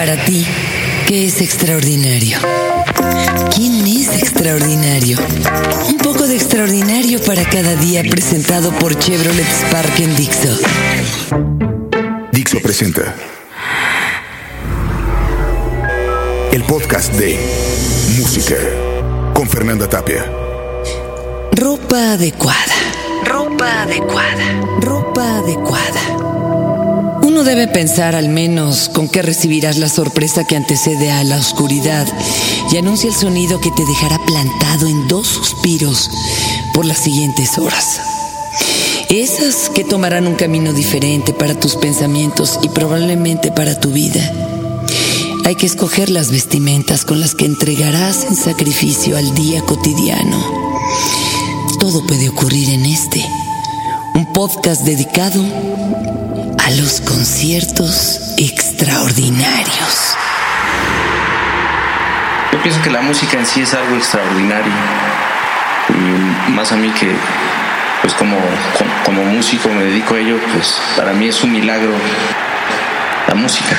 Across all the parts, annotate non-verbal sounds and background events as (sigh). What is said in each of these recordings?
Para ti, ¿qué es extraordinario? ¿Quién es extraordinario? Un poco de extraordinario para cada día presentado por Chevrolet Spark en Dixo. Dixo presenta el podcast de Música con Fernanda Tapia. Ropa adecuada. Ropa adecuada. Ropa adecuada. Uno debe pensar al menos con qué recibirás la sorpresa que antecede a la oscuridad y anuncia el sonido que te dejará plantado en dos suspiros por las siguientes horas. Esas que tomarán un camino diferente para tus pensamientos y probablemente para tu vida. Hay que escoger las vestimentas con las que entregarás en sacrificio al día cotidiano. Todo puede ocurrir en este, un podcast dedicado a los conciertos extraordinarios. Yo pienso que la música en sí es algo extraordinario. Y más a mí que, pues como, como músico me dedico a ello, pues para mí es un milagro la música.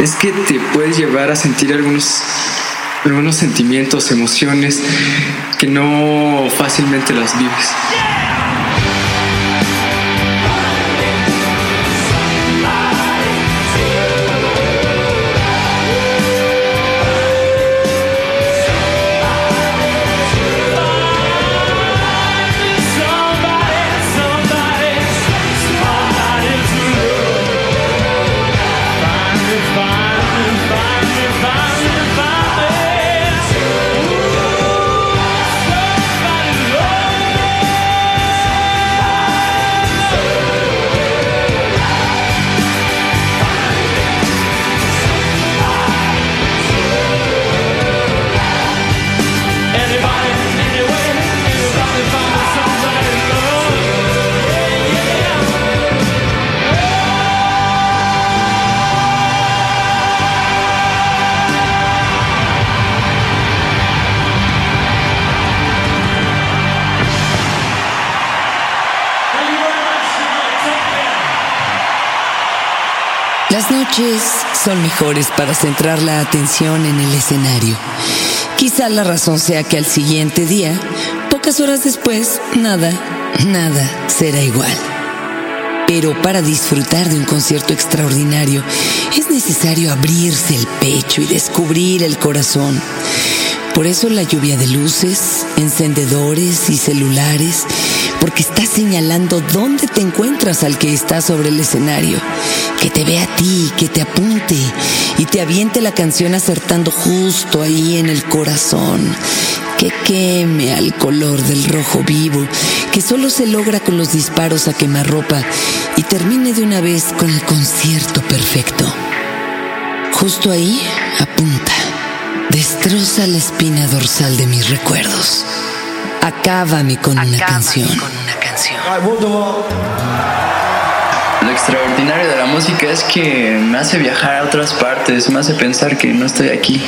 Es que te puedes llevar a sentir algunos, algunos sentimientos, emociones que no fácilmente las vives. Son mejores para centrar la atención en el escenario. Quizá la razón sea que al siguiente día, pocas horas después, nada, nada será igual. Pero para disfrutar de un concierto extraordinario es necesario abrirse el pecho y descubrir el corazón. Por eso la lluvia de luces, encendedores y celulares, porque está señalando dónde te encuentras al que está sobre el escenario. Que te vea a ti, que te apunte y te aviente la canción acertando justo ahí en el corazón. Que queme al color del rojo vivo, que solo se logra con los disparos a quemarropa y termine de una vez con el concierto perfecto. Justo ahí apunta. Destroza la espina dorsal de mis recuerdos. Acábame con una canción. Lo extraordinario de la música es que me hace viajar a otras partes, me hace pensar que no estoy aquí.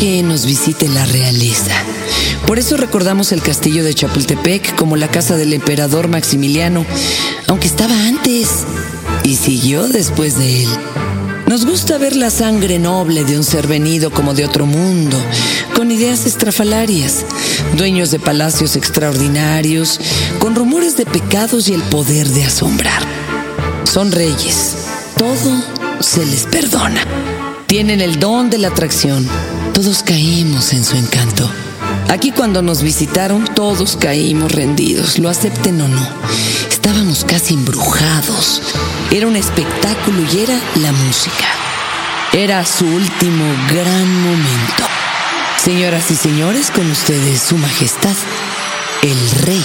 Que nos visite la realeza. Por eso recordamos el castillo de Chapultepec como la casa del emperador Maximiliano, aunque estaba antes y siguió después de él. Nos gusta ver la sangre noble de un ser venido como de otro mundo, con ideas estrafalarias, dueños de palacios extraordinarios, con rumores de pecados y el poder de asombrar. Son reyes, todo se les perdona. Tienen el don de la atracción, todos caímos en su encanto. Aquí cuando nos visitaron todos caímos rendidos, lo acepten o no. Estábamos casi embrujados. Era un espectáculo y era la música. Era su último gran momento. Señoras y señores, con ustedes su majestad, el rey.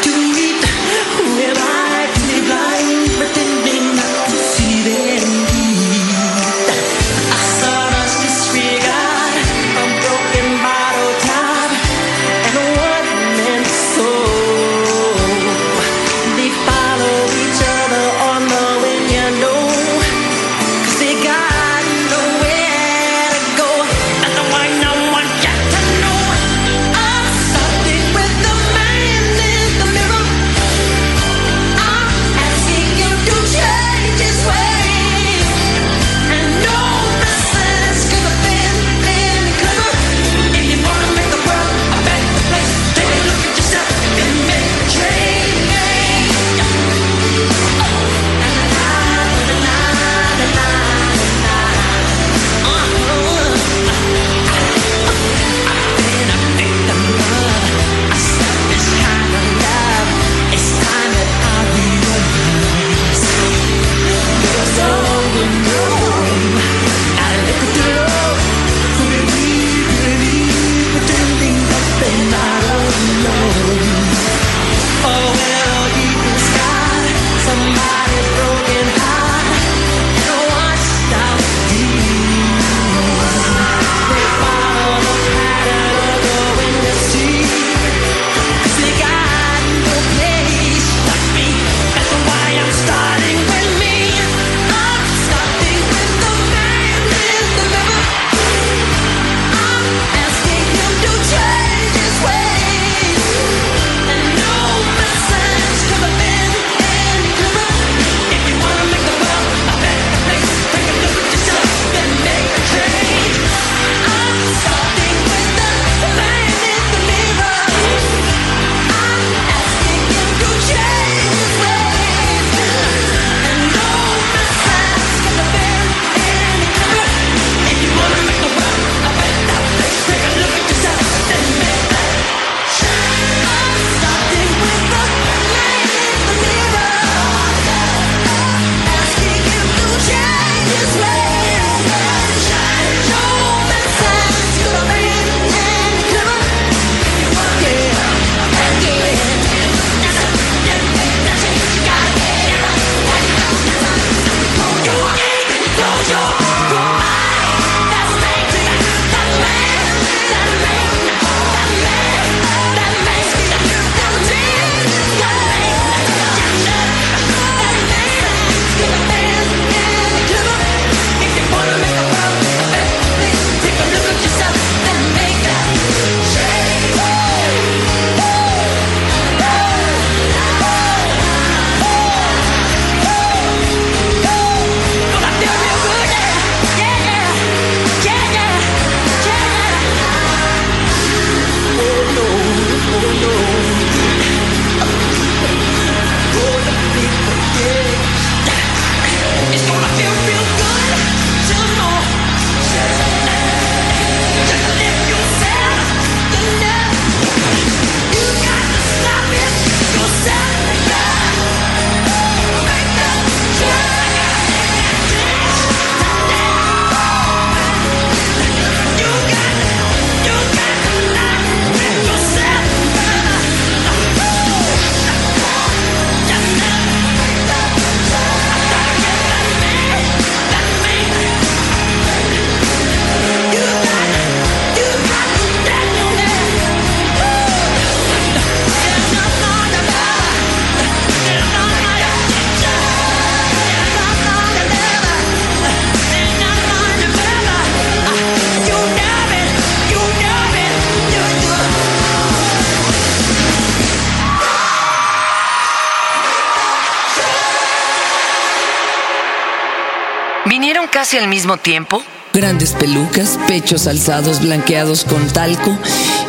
casi al mismo tiempo. Grandes pelucas, pechos alzados blanqueados con talco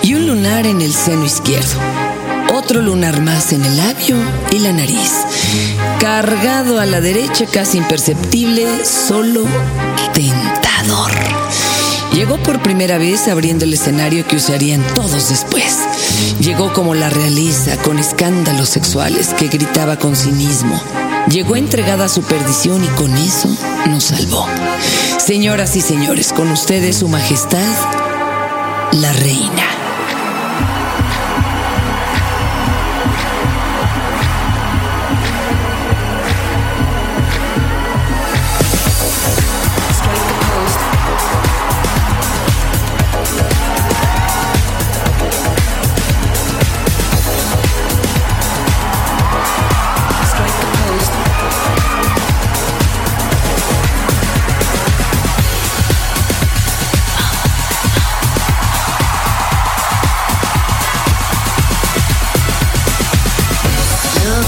y un lunar en el seno izquierdo. Otro lunar más en el labio y la nariz. Cargado a la derecha, casi imperceptible, solo tentador. Llegó por primera vez abriendo el escenario que usarían todos después. Llegó como la realiza, con escándalos sexuales que gritaba con cinismo. Llegó entregada a su perdición y con eso nos salvó. Señoras y señores, con ustedes su majestad, la reina.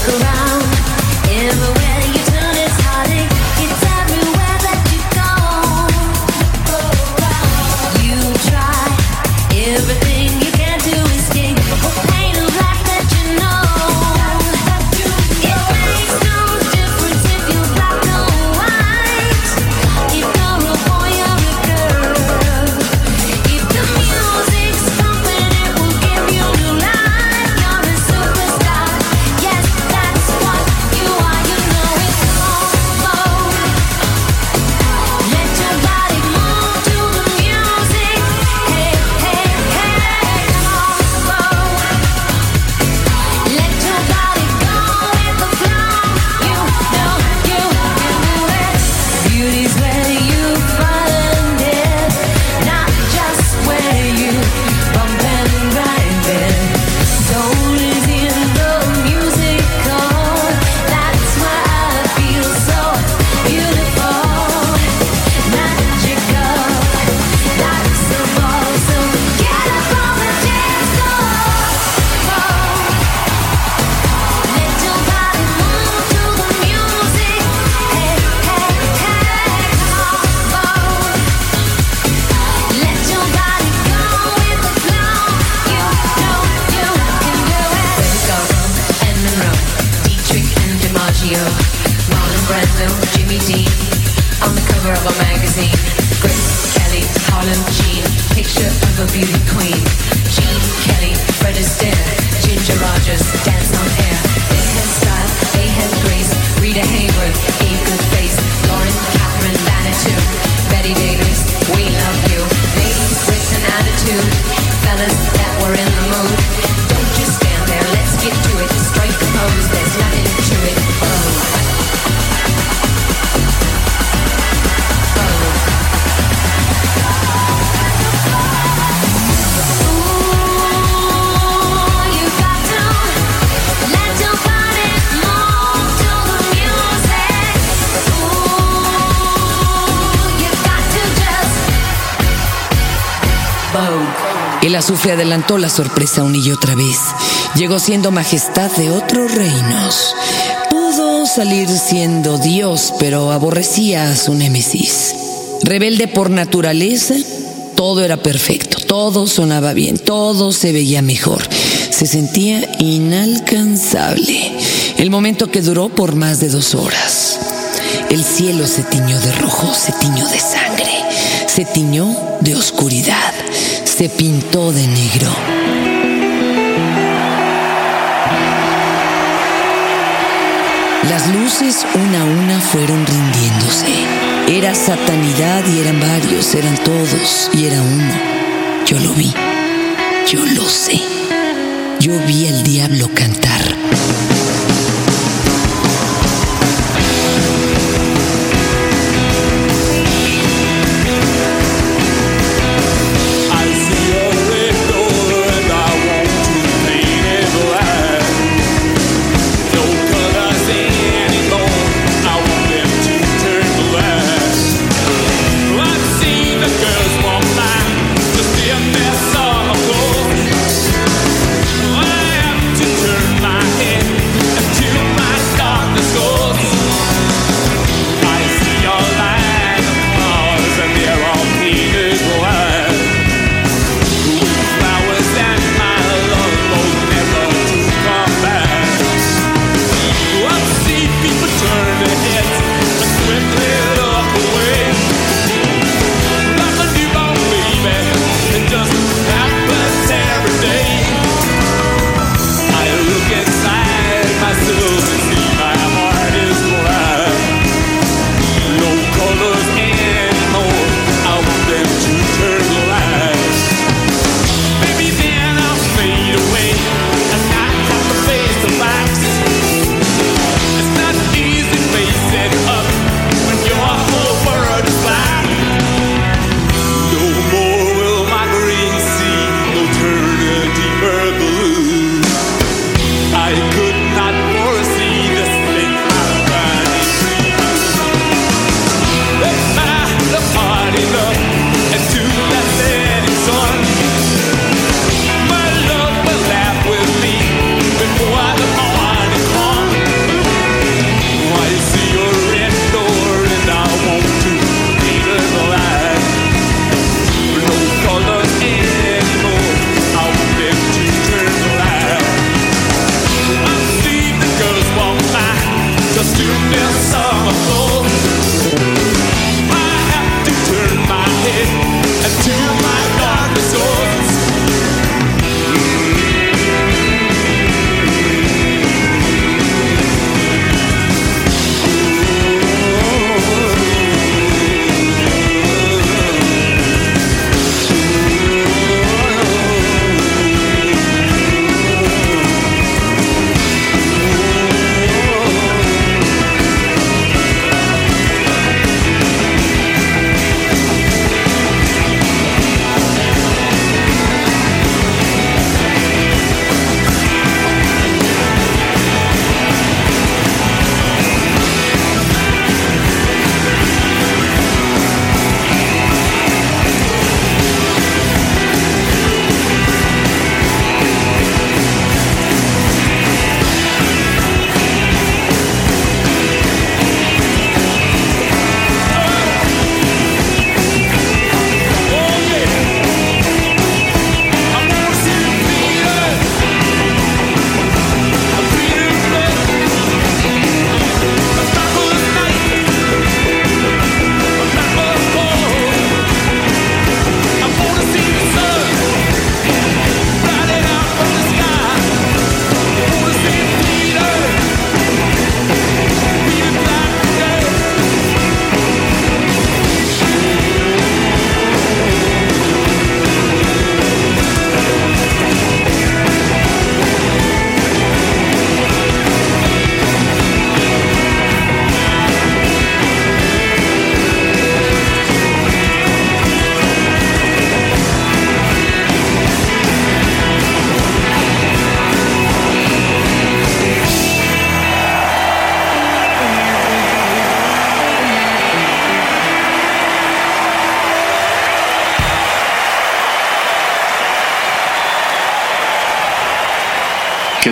El azufre adelantó la sorpresa una y otra vez. Llegó siendo majestad de otros reinos. Pudo salir siendo Dios, pero aborrecía a su némesis. Rebelde por naturaleza, todo era perfecto, todo sonaba bien, todo se veía mejor. Se sentía inalcanzable. El momento que duró por más de dos horas. El cielo se tiñó de rojo, se tiñó de sangre, se tiñó de oscuridad se pintó de negro. Las luces una a una fueron rindiéndose. Era satanidad y eran varios, eran todos y era uno. Yo lo vi, yo lo sé. Yo vi al diablo cantar.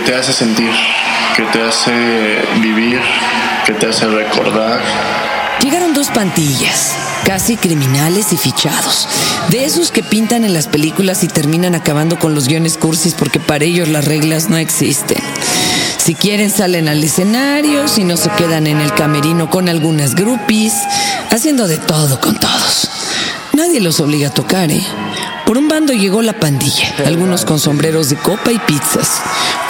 Te hace sentir, que te hace vivir, que te hace recordar. Llegaron dos pantillas, casi criminales y fichados. De esos que pintan en las películas y terminan acabando con los guiones cursis porque para ellos las reglas no existen. Si quieren salen al escenario, si no se quedan en el camerino con algunas groupies, haciendo de todo con todos. Nadie los obliga a tocar, ¿eh? Por un bando llegó la pandilla, algunos con sombreros de copa y pizzas,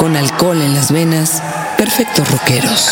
con alcohol en las venas, perfectos rockeros.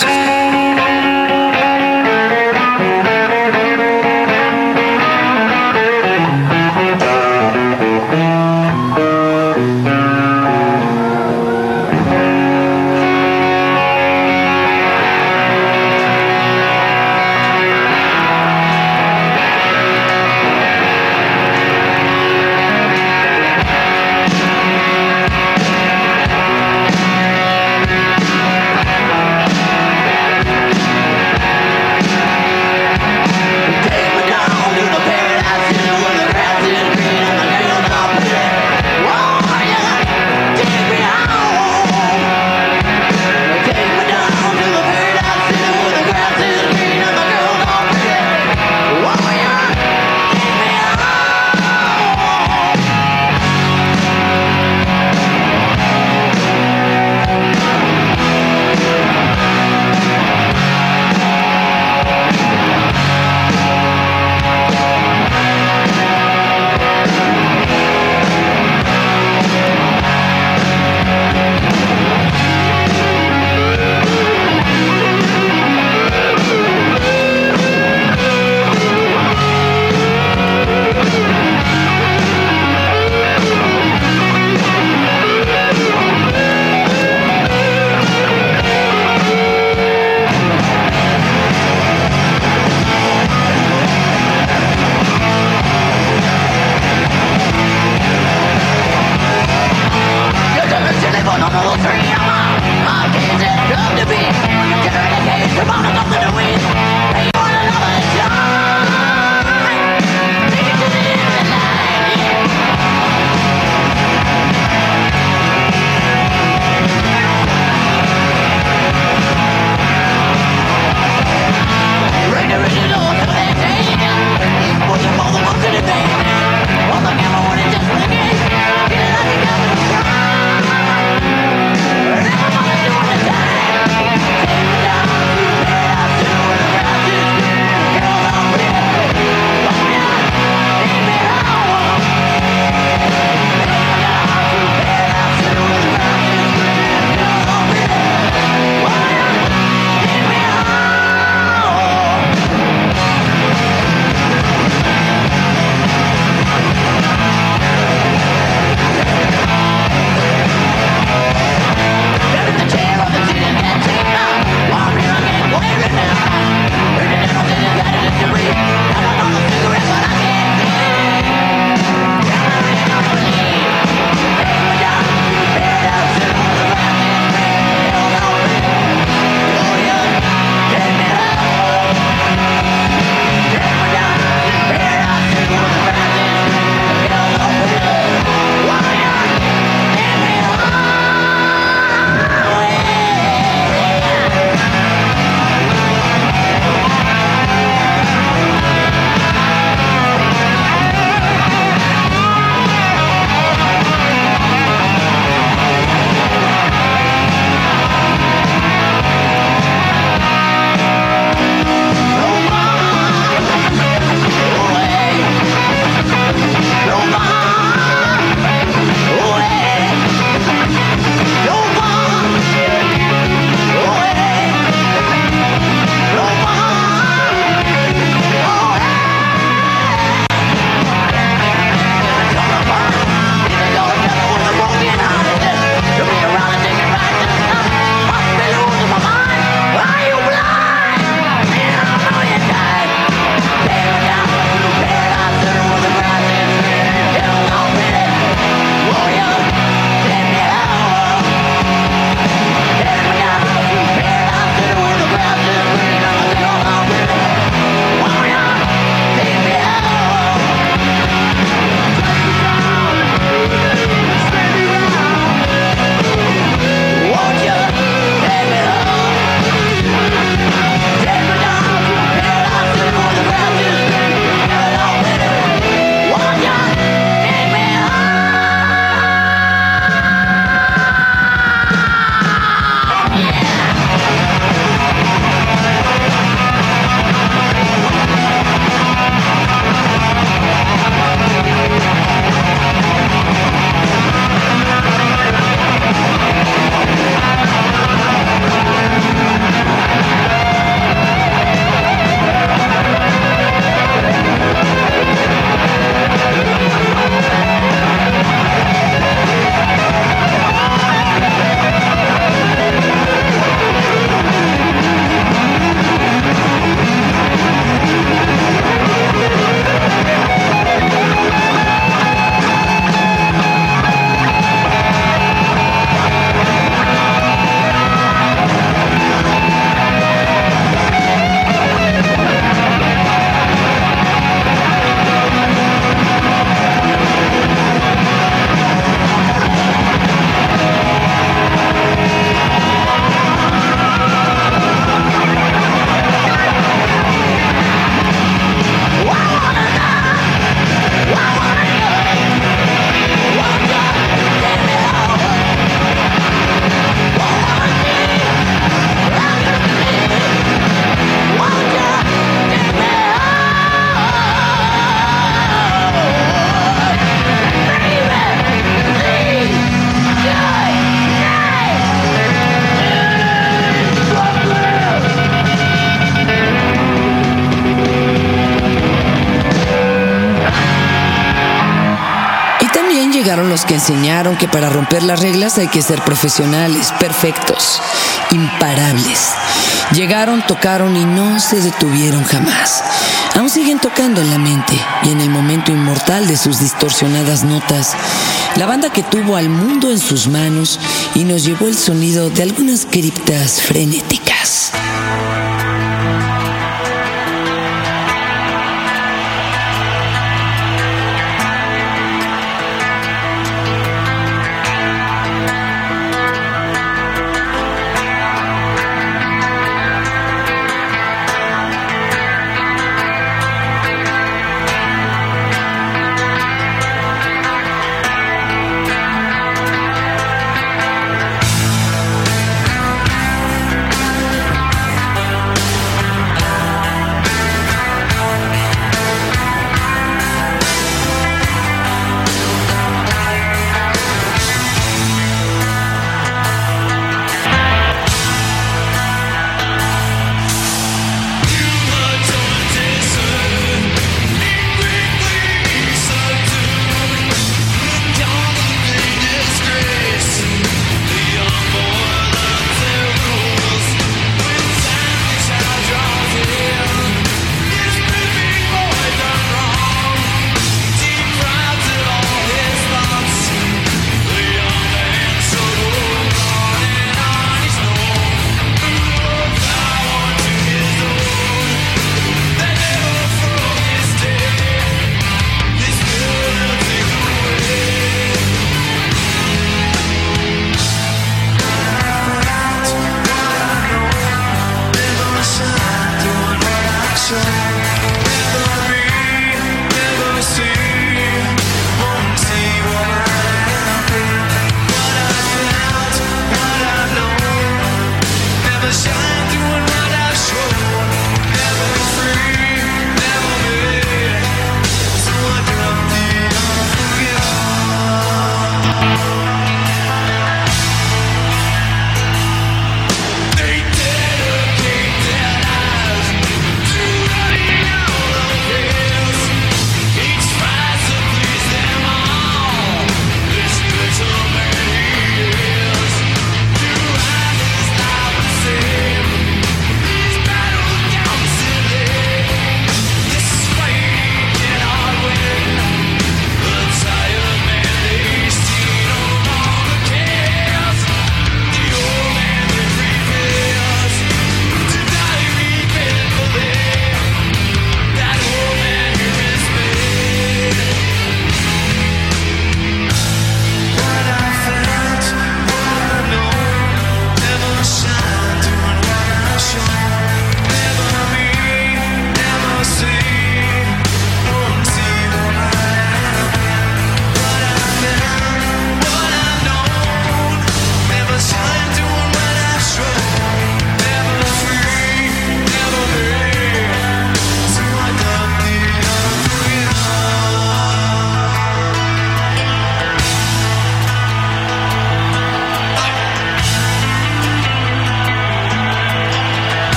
Enseñaron que para romper las reglas hay que ser profesionales, perfectos, imparables. Llegaron, tocaron y no se detuvieron jamás. Aún siguen tocando en la mente y en el momento inmortal de sus distorsionadas notas. La banda que tuvo al mundo en sus manos y nos llevó el sonido de algunas criptas frenéticas.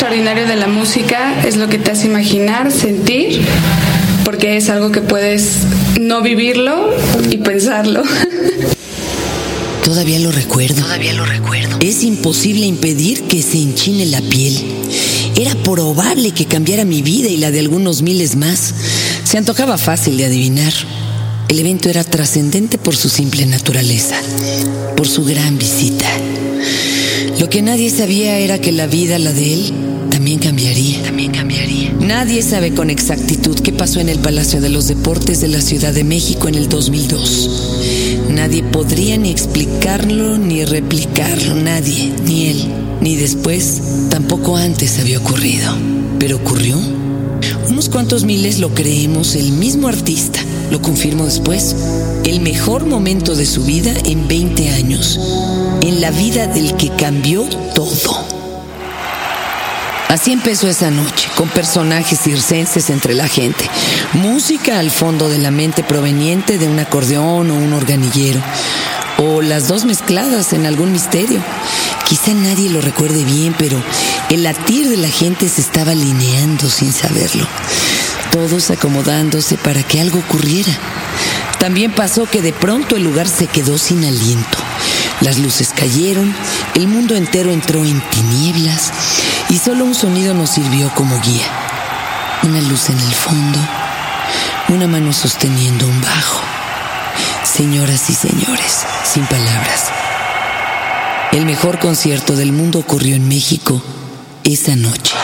Extraordinario de la música es lo que te hace imaginar, sentir, porque es algo que puedes no vivirlo y pensarlo. (laughs) Todavía lo recuerdo. Todavía lo recuerdo. Es imposible impedir que se enchine la piel. Era probable que cambiara mi vida y la de algunos miles más. Se antojaba fácil de adivinar. El evento era trascendente por su simple naturaleza, por su gran visita. Lo que nadie sabía era que la vida, la de él, Nadie sabe con exactitud qué pasó en el Palacio de los Deportes de la Ciudad de México en el 2002. Nadie podría ni explicarlo ni replicarlo, nadie, ni él, ni después, tampoco antes había ocurrido. Pero ocurrió. Unos cuantos miles lo creemos, el mismo artista, lo confirmo después, el mejor momento de su vida en 20 años, en la vida del que cambió todo. Así empezó esa noche, con personajes circenses entre la gente, música al fondo de la mente proveniente de un acordeón o un organillero, o las dos mezcladas en algún misterio. Quizá nadie lo recuerde bien, pero el latir de la gente se estaba alineando sin saberlo, todos acomodándose para que algo ocurriera. También pasó que de pronto el lugar se quedó sin aliento. Las luces cayeron, el mundo entero entró en tinieblas y solo un sonido nos sirvió como guía. Una luz en el fondo, una mano sosteniendo un bajo. Señoras y señores, sin palabras. El mejor concierto del mundo ocurrió en México esa noche.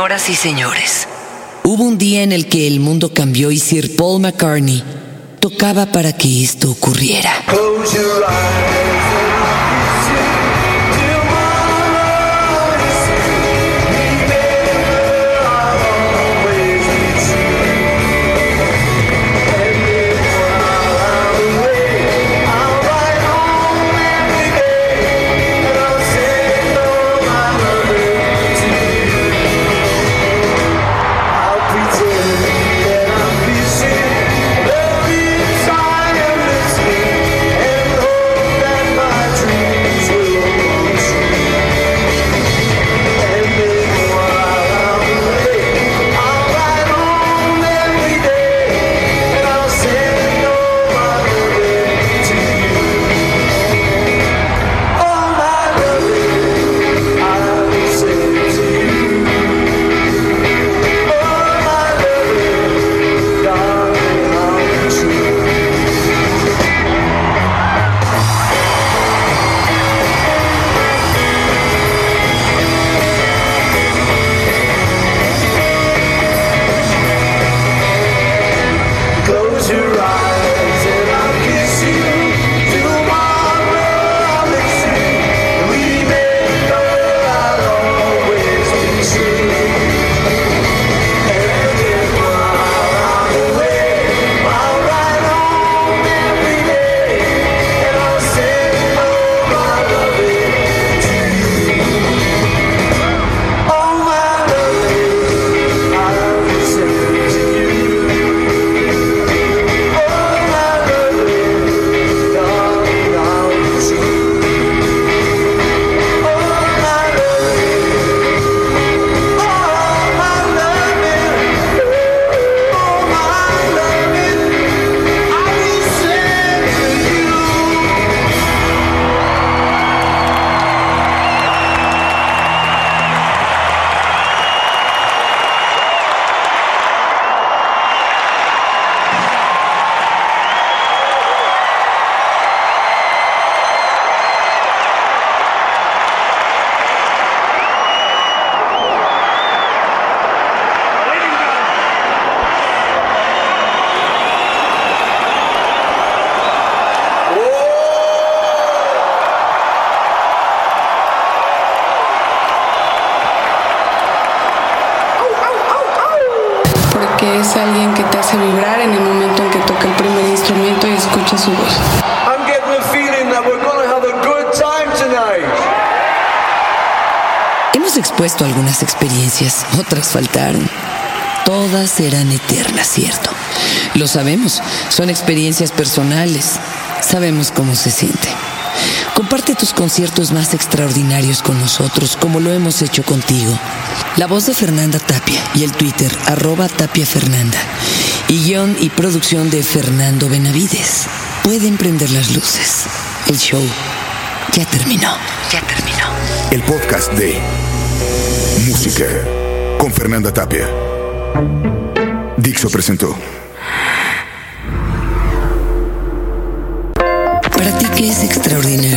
Señoras y señores, hubo un día en el que el mundo cambió y Sir Paul McCartney tocaba para que esto ocurriera. Close your eyes. Hemos expuesto algunas experiencias, otras faltaron. Todas serán eternas, ¿cierto? Lo sabemos, son experiencias personales. Sabemos cómo se siente. Comparte tus conciertos más extraordinarios con nosotros, como lo hemos hecho contigo. La voz de Fernanda Tapia y el Twitter, arroba Tapia Y guion y producción de Fernando Benavides. Pueden prender las luces. El show ya terminó. Ya terminó. El podcast de Música con Fernanda Tapia. Dixo presentó. Para ti, ¿qué es extraordinario?